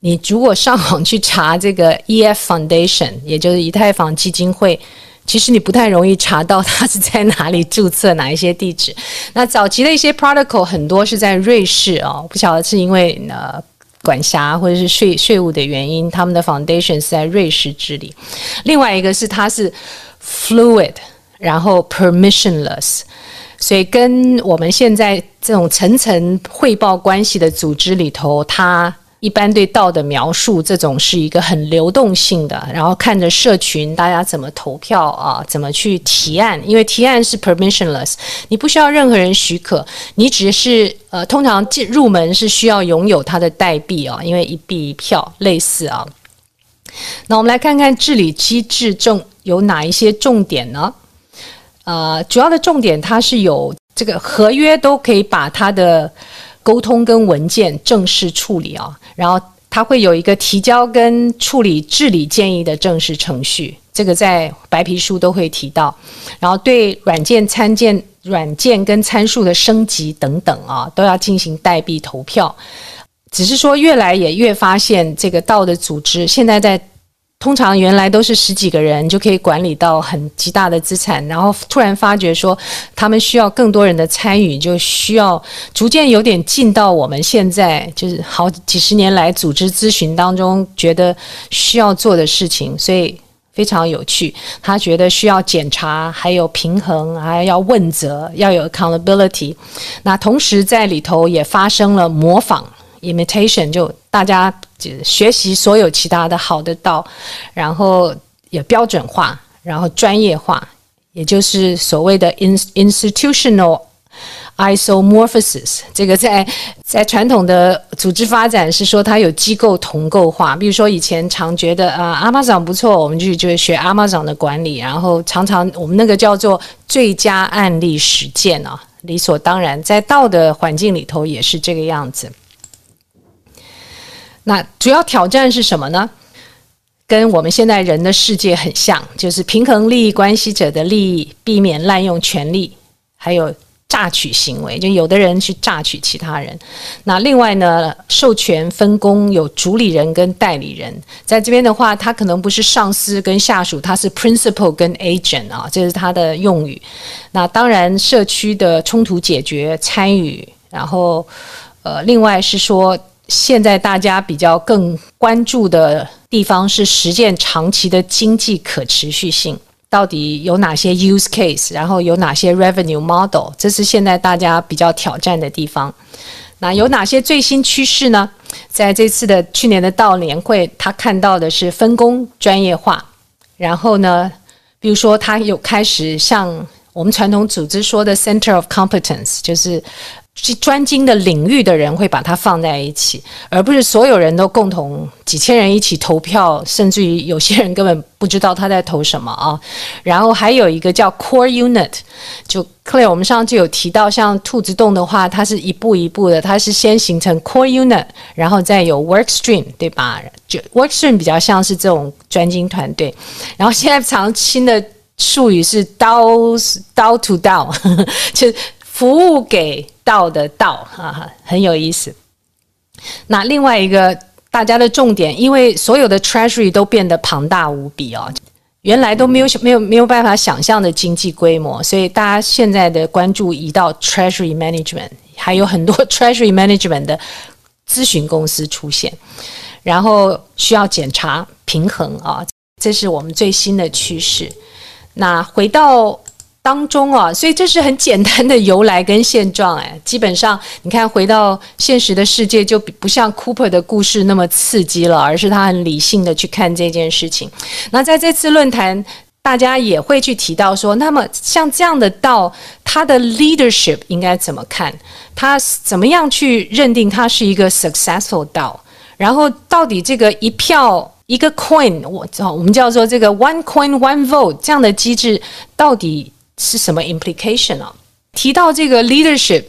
你如果上网去查这个 EF Foundation，也就是以太坊基金会，其实你不太容易查到它是在哪里注册，哪一些地址。那早期的一些 protocol 很多是在瑞士啊，不晓得是因为呃管辖或者是税税务的原因，他们的 foundation 是在瑞士治理。另外一个是它是。Fluid，然后 permissionless，所以跟我们现在这种层层汇报关系的组织里头，它一般对道的描述，这种是一个很流动性的，然后看着社群大家怎么投票啊，怎么去提案，因为提案是 permissionless，你不需要任何人许可，你只是呃，通常进入门是需要拥有它的代币啊，因为一币一票类似啊。那我们来看看治理机制中有哪一些重点呢？呃，主要的重点它是有这个合约都可以把它的。沟通跟文件正式处理啊，然后它会有一个提交跟处理治理建议的正式程序，这个在白皮书都会提到。然后对软件参见、软件跟参数的升级等等啊，都要进行代币投票。只是说越来也越发现，这个道的组织现在在。通常原来都是十几个人就可以管理到很极大的资产，然后突然发觉说他们需要更多人的参与，就需要逐渐有点进到我们现在就是好几十年来组织咨询当中觉得需要做的事情，所以非常有趣。他觉得需要检查，还有平衡，还要问责，要有 accountability。那同时在里头也发生了模仿。imitation 就大家就学习所有其他的好的道，然后也标准化，然后专业化，也就是所谓的 in institutional isomorphosis。这个在在传统的组织发展是说它有机构同构化。比如说以前常觉得啊，Amazon 不错，我们就就学 Amazon 的管理，然后常常我们那个叫做最佳案例实践啊，理所当然，在道的环境里头也是这个样子。那主要挑战是什么呢？跟我们现在人的世界很像，就是平衡利益关系者的利益，避免滥用权力，还有榨取行为，就有的人去榨取其他人。那另外呢，授权分工有主理人跟代理人，在这边的话，他可能不是上司跟下属，他是 principal 跟 agent 啊，这是他的用语。那当然，社区的冲突解决参与，然后呃，另外是说。现在大家比较更关注的地方是实践长期的经济可持续性，到底有哪些 use case，然后有哪些 revenue model，这是现在大家比较挑战的地方。那有哪些最新趋势呢？在这次的去年的道年会，他看到的是分工专业化，然后呢，比如说他有开始像我们传统组织说的 center of competence，就是。专精的领域的人会把它放在一起，而不是所有人都共同几千人一起投票，甚至于有些人根本不知道他在投什么啊。然后还有一个叫 Core Unit，就 Claire，我们上次有提到，像兔子洞的话，它是一步一步的，它是先形成 Core Unit，然后再有 Work Stream，对吧？就 Work Stream 比较像是这种专精团队。然后现在常新的术语是 DAO DAO to DAO，就服务给。道的道，哈哈，很有意思。那另外一个大家的重点，因为所有的 treasury 都变得庞大无比哦，原来都没有没有没有办法想象的经济规模，所以大家现在的关注移到 treasury management，还有很多 treasury management 的咨询公司出现，然后需要检查平衡啊，这是我们最新的趋势。那回到。当中啊，所以这是很简单的由来跟现状哎，基本上你看回到现实的世界，就不像 Cooper 的故事那么刺激了，而是他很理性的去看这件事情。那在这次论坛，大家也会去提到说，那么像这样的道，他的 leadership 应该怎么看？他怎么样去认定他是一个 successful 道？然后到底这个一票一个 coin，我我们叫做这个 one coin one vote 这样的机制到底？是什么 implication 啊？提到这个 leadership，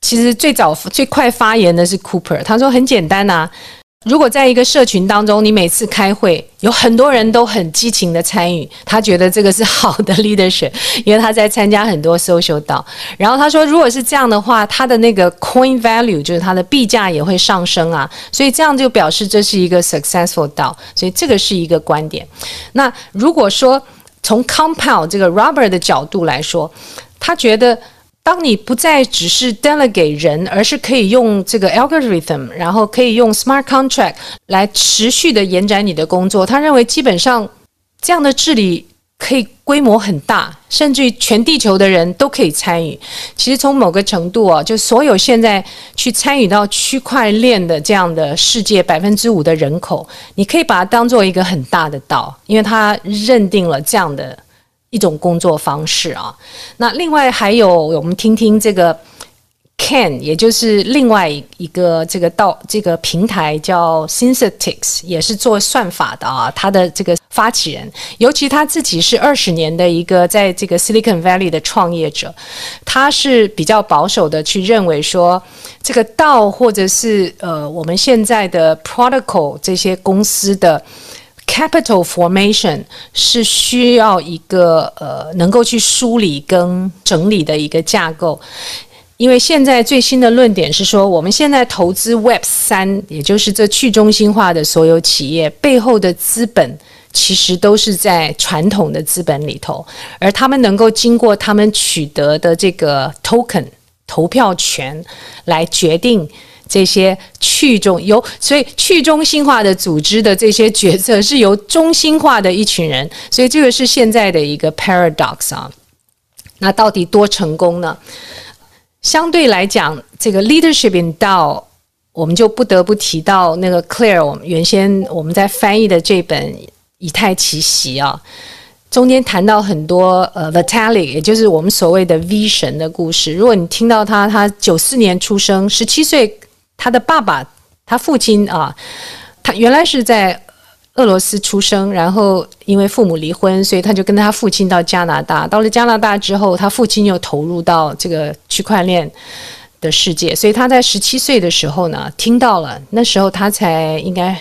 其实最早最快发言的是 Cooper，他说很简单呐、啊，如果在一个社群当中，你每次开会有很多人都很激情的参与，他觉得这个是好的 leadership，因为他在参加很多 social 道。然后他说，如果是这样的话，他的那个 coin value 就是他的币价也会上升啊，所以这样就表示这是一个 successful 道，所以这个是一个观点。那如果说，从 compound 这个 rubber 的角度来说，他觉得，当你不再只是 delegate 人，而是可以用这个 algorithm，然后可以用 smart contract 来持续的延展你的工作。他认为，基本上这样的治理可以规模很大，甚至于全地球的人都可以参与。其实从某个程度啊，就所有现在去参与到区块链的这样的世界百分之五的人口，你可以把它当做一个很大的道，因为它认定了这样的一种工作方式啊。那另外还有，我们听听这个。Ken，也就是另外一个这个道这个平台叫 Synthetics，也是做算法的啊。他的这个发起人，尤其他自己是二十年的一个在这个 Silicon Valley 的创业者，他是比较保守的去认为说，这个道或者是呃我们现在的 Protocol 这些公司的 Capital Formation 是需要一个呃能够去梳理跟整理的一个架构。因为现在最新的论点是说，我们现在投资 Web 三，也就是这去中心化的所有企业背后的资本，其实都是在传统的资本里头，而他们能够经过他们取得的这个 token 投票权来决定这些去中由，所以去中心化的组织的这些决策是由中心化的一群人，所以这个是现在的一个 paradox 啊。那到底多成功呢？相对来讲，这个 leadership in DAO，我们就不得不提到那个 Clare。我们原先我们在翻译的这本《以太奇袭》啊，中间谈到很多呃 Vitalik，也就是我们所谓的 V 神的故事。如果你听到他，他九四年出生，十七岁，他的爸爸，他父亲啊，他原来是在。俄罗斯出生，然后因为父母离婚，所以他就跟他父亲到加拿大。到了加拿大之后，他父亲又投入到这个区块链的世界，所以他在十七岁的时候呢，听到了。那时候他才应该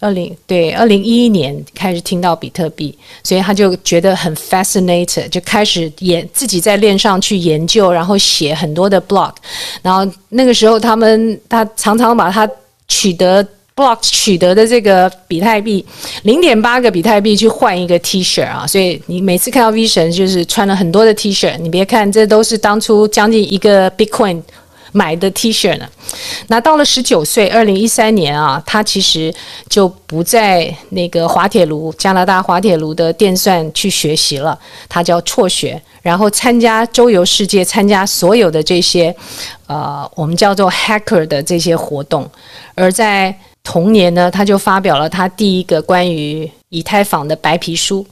二零对二零一一年开始听到比特币，所以他就觉得很 fascinated，就开始研自己在链上去研究，然后写很多的 blog。然后那个时候他们他常常把他取得。Block 取得的这个比特币，零点八个比特币去换一个 T 恤啊，所以你每次看到 V 神就是穿了很多的 T 恤，你别看这都是当初将近一个 Bitcoin 买的 T 恤呢。那到了十九岁，二零一三年啊，他其实就不在那个滑铁卢加拿大滑铁卢的电算去学习了，他叫辍学，然后参加周游世界，参加所有的这些呃我们叫做 Hacker 的这些活动，而在同年呢，他就发表了他第一个关于以太坊的白皮书。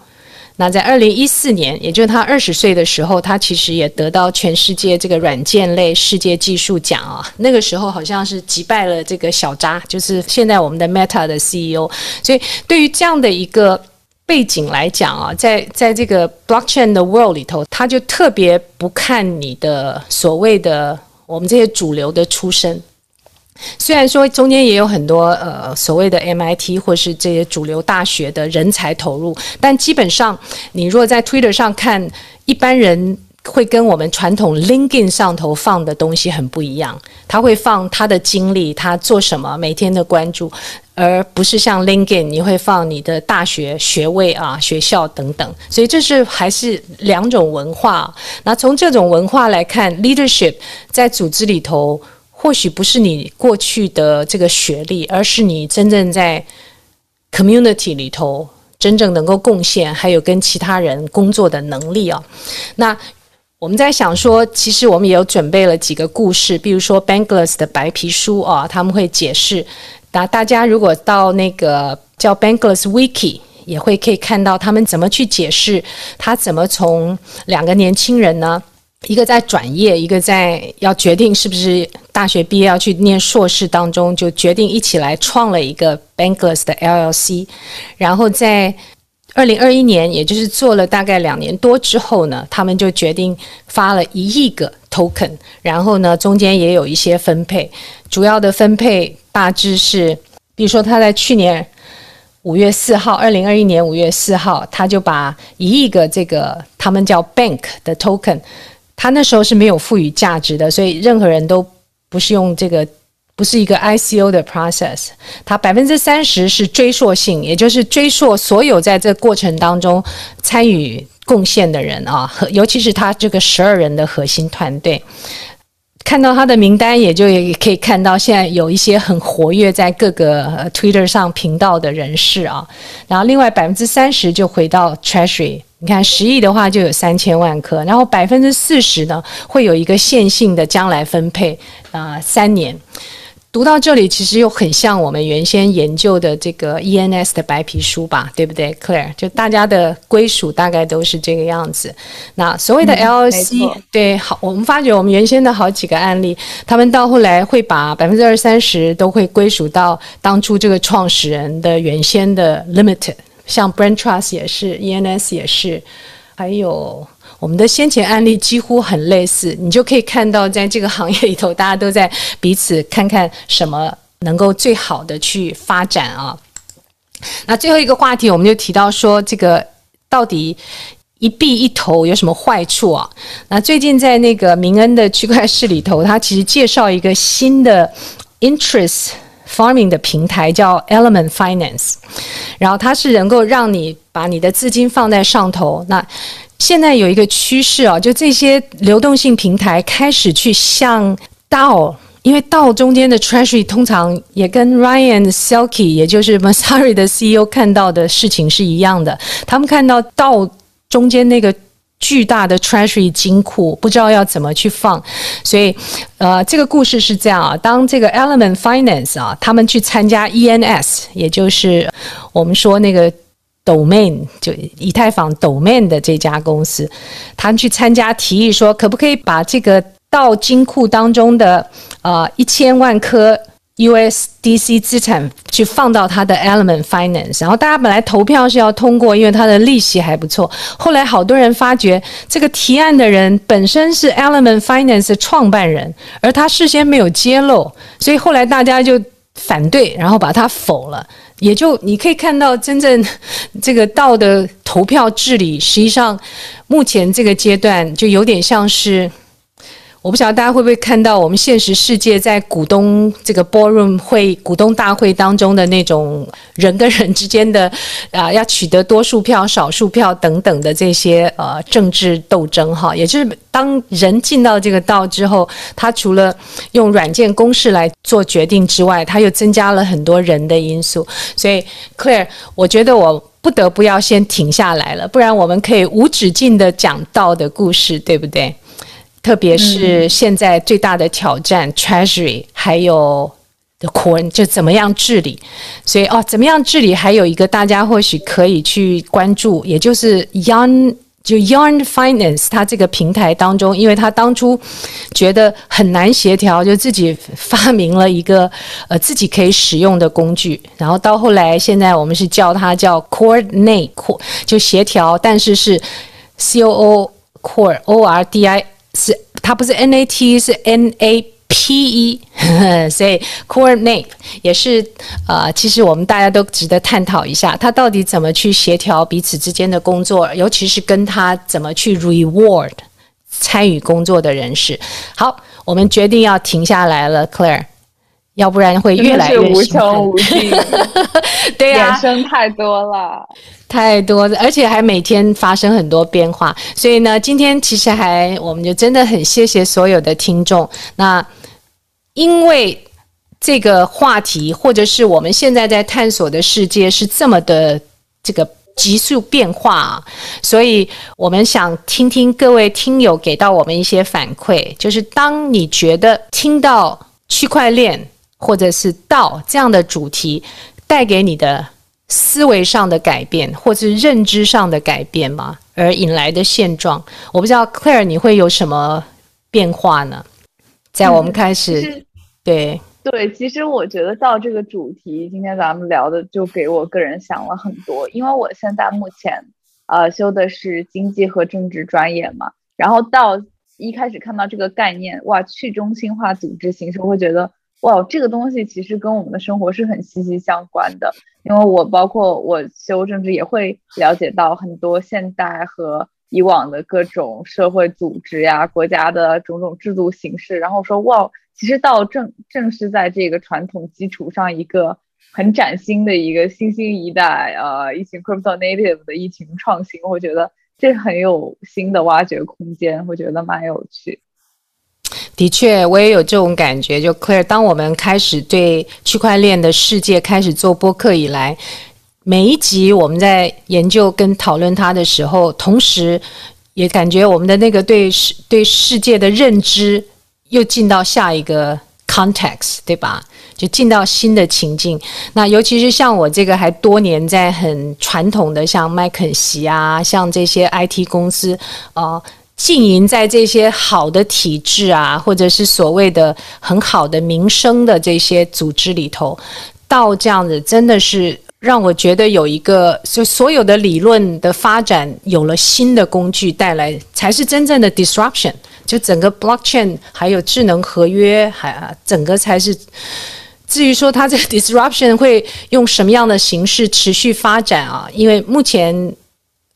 那在二零一四年，也就是他二十岁的时候，他其实也得到全世界这个软件类世界技术奖啊。那个时候好像是击败了这个小扎，就是现在我们的 Meta 的 CEO。所以对于这样的一个背景来讲啊，在在这个 Blockchain 的 World 里头，他就特别不看你的所谓的我们这些主流的出身。虽然说中间也有很多呃所谓的 MIT 或是这些主流大学的人才投入，但基本上你若在 Twitter 上看，一般人会跟我们传统 LinkedIn 上头放的东西很不一样。他会放他的经历，他做什么，每天的关注，而不是像 LinkedIn 你会放你的大学学位啊、学校等等。所以这是还是两种文化。那从这种文化来看，leadership 在组织里头。或许不是你过去的这个学历，而是你真正在 community 里头真正能够贡献，还有跟其他人工作的能力啊。那我们在想说，其实我们也有准备了几个故事，比如说 Bankless 的白皮书啊，他们会解释。那大家如果到那个叫 Bankless Wiki，也会可以看到他们怎么去解释，他怎么从两个年轻人呢？一个在转业，一个在要决定是不是大学毕业要去念硕士当中，就决定一起来创了一个 Bankless 的 LLC。然后在二零二一年，也就是做了大概两年多之后呢，他们就决定发了一亿个 token。然后呢，中间也有一些分配，主要的分配大致是，比如说他在去年五月四号，二零二一年五月四号，他就把一亿个这个他们叫 Bank 的 token。他那时候是没有赋予价值的，所以任何人都不是用这个，不是一个 ICO 的 process。它百分之三十是追溯性，也就是追溯所有在这过程当中参与贡献的人啊，尤其是他这个十二人的核心团队。看到他的名单，也就也可以看到现在有一些很活跃在各个 Twitter 上频道的人士啊。然后另外百分之三十就回到 Treasury，你看十亿的话就有三千万颗，然后百分之四十呢会有一个线性的将来分配啊、三年。读到这里，其实又很像我们原先研究的这个 ENS 的白皮书吧，对不对，Claire？就大家的归属大概都是这个样子。那所谓的 LLC，嗯，对，好，我们发觉我们原先的好几个案例，他们到后来会把百分之二三十都会归属到当初这个创始人的原先的 Limited，像 Brand Trust 也是，ENS 也是，还有。我们的先前案例几乎很类似，你就可以看到，在这个行业里头，大家都在彼此看看什么能够最好的去发展啊。那最后一个话题，我们就提到说，这个到底一币一投有什么坏处啊？那最近在那个明恩的区块市里头，他其实介绍一个新的 interest farming 的平台，叫 Element Finance，然后它是能够让你把你的资金放在上头，那。现在有一个趋势啊，就这些流动性平台开始去向道因为道中间的 Treasury 通常也跟 Ryan Selkey，也就是 Messari 的 CEO 看到的事情是一样的。他们看到道中间那个巨大的 Treasury 金库，不知道要怎么去放，所以呃，这个故事是这样啊，当这个 Element Finance 啊，他们去参加 ENS，也就是我们说那个。Domain 就以太坊 Domain 的这家公司，他们去参加，提议说，可不可以把这个到金库当中的呃一千万颗 USDC 资产去放到他的 Element Finance，然后大家本来投票是要通过，因为它的利息还不错。后来好多人发觉，这个提案的人本身是 Element Finance 的创办人，而他事先没有揭露，所以后来大家就反对，然后把它否了。也就你可以看到，真正这个道的投票治理，实际上目前这个阶段就有点像是。我不晓得大家会不会看到我们现实世界在股东这个 boardroom 会股东大会当中的那种人跟人之间的啊、要取得多数票、少数票等等的这些呃政治斗争哈。也就是当人进到这个道之后，他除了用软件公式来做决定之外，他又增加了很多人的因素。所以，Clare，我觉得我不得不要先停下来了，不然我们可以无止境的讲道的故事，对不对？特别是现在最大的挑战、嗯、，Treasury 还有 The Core 就怎么样治理？所以哦，怎么样治理？还有一个大家或许可以去关注，也就是 Yarn 就 Yarn Finance 它这个平台当中，因为它当初觉得很难协调，就自己发明了一个呃自己可以使用的工具，然后到后来现在我们是叫它叫 Coordinate 就协调，但是是 C O O Core O R D I。是，它不是 N A T，是 N A P E，所以 Core Name 也是呃，其实我们大家都值得探讨一下，它到底怎么去协调彼此之间的工作，尤其是跟他怎么去 reward 参与工作的人士。好，我们决定要停下来了，Claire，要不然会越来越无穷无尽，对呀、啊，衍生太多了。太多，而且还每天发生很多变化，所以呢，今天其实还，我们就真的很谢谢所有的听众。那因为这个话题，或者是我们现在在探索的世界是这么的这个急速变化，所以我们想听听各位听友给到我们一些反馈，就是当你觉得听到区块链或者是道这样的主题带给你的。思维上的改变，或是认知上的改变吗？而引来的现状，我不知道 Claire 你会有什么变化呢？在我们开始，嗯、对对，其实我觉得到这个主题，今天咱们聊的就给我个人想了很多，因为我现在目前呃修的是经济和政治专业嘛，然后到一开始看到这个概念，哇，去中心化组织形式，我会觉得。哇，这个东西其实跟我们的生活是很息息相关的，因为我包括我修政治也会了解到很多现代和以往的各种社会组织呀、国家的种种制度形式，然后说哇，其实到正正是在这个传统基础上一个很崭新的一个新兴一代，呃，一群 crypto native 的一群创新，我觉得这很有新的挖掘空间，我觉得蛮有趣。的确，我也有这种感觉。就 Clair，当我们开始对区块链的世界开始做播客以来，每一集我们在研究跟讨论它的时候，同时也感觉我们的那个对世对世界的认知又进到下一个 context，对吧？就进到新的情境。那尤其是像我这个还多年在很传统的，像麦肯锡啊，像这些 IT 公司啊。呃经营在这些好的体制啊，或者是所谓的很好的民生的这些组织里头，到这样子真的是让我觉得有一个，就所有的理论的发展有了新的工具带来，才是真正的 disruption。就整个 blockchain 还有智能合约，还整个才是。至于说它这个 disruption 会用什么样的形式持续发展啊？因为目前。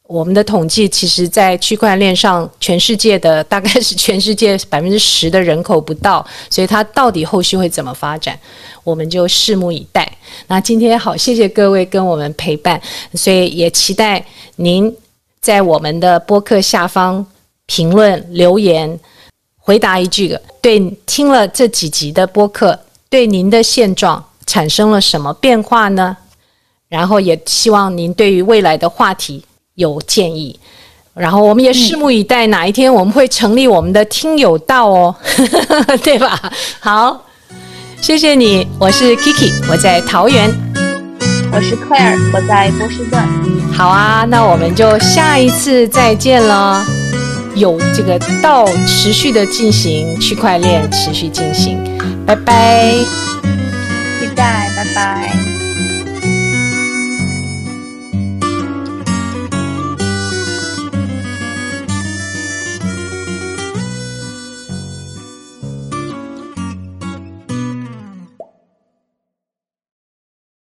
我们的统计，其实，在区块链上，全世界的大概是全世界百分之十的人口不到，所以它到底后续会怎么发展，我们就拭目以待。那今天好，谢谢各位跟我们陪伴，所以也期待您在我们的播客下方评论留言，回答一句：对，听了这几集的播客，对您的现状产生了什么变化呢？然后也希望您对于未来的话题。有建议，然后我们也拭目以待，哪一天我们会成立我们的听友道哦，对吧？好，谢谢你，我是 Kiki，我在桃园，我是 Claire，我在波士顿。好啊，那我们就下一次再见了。有这个道持续的进行，区块链持续进行，拜拜，期待，拜拜。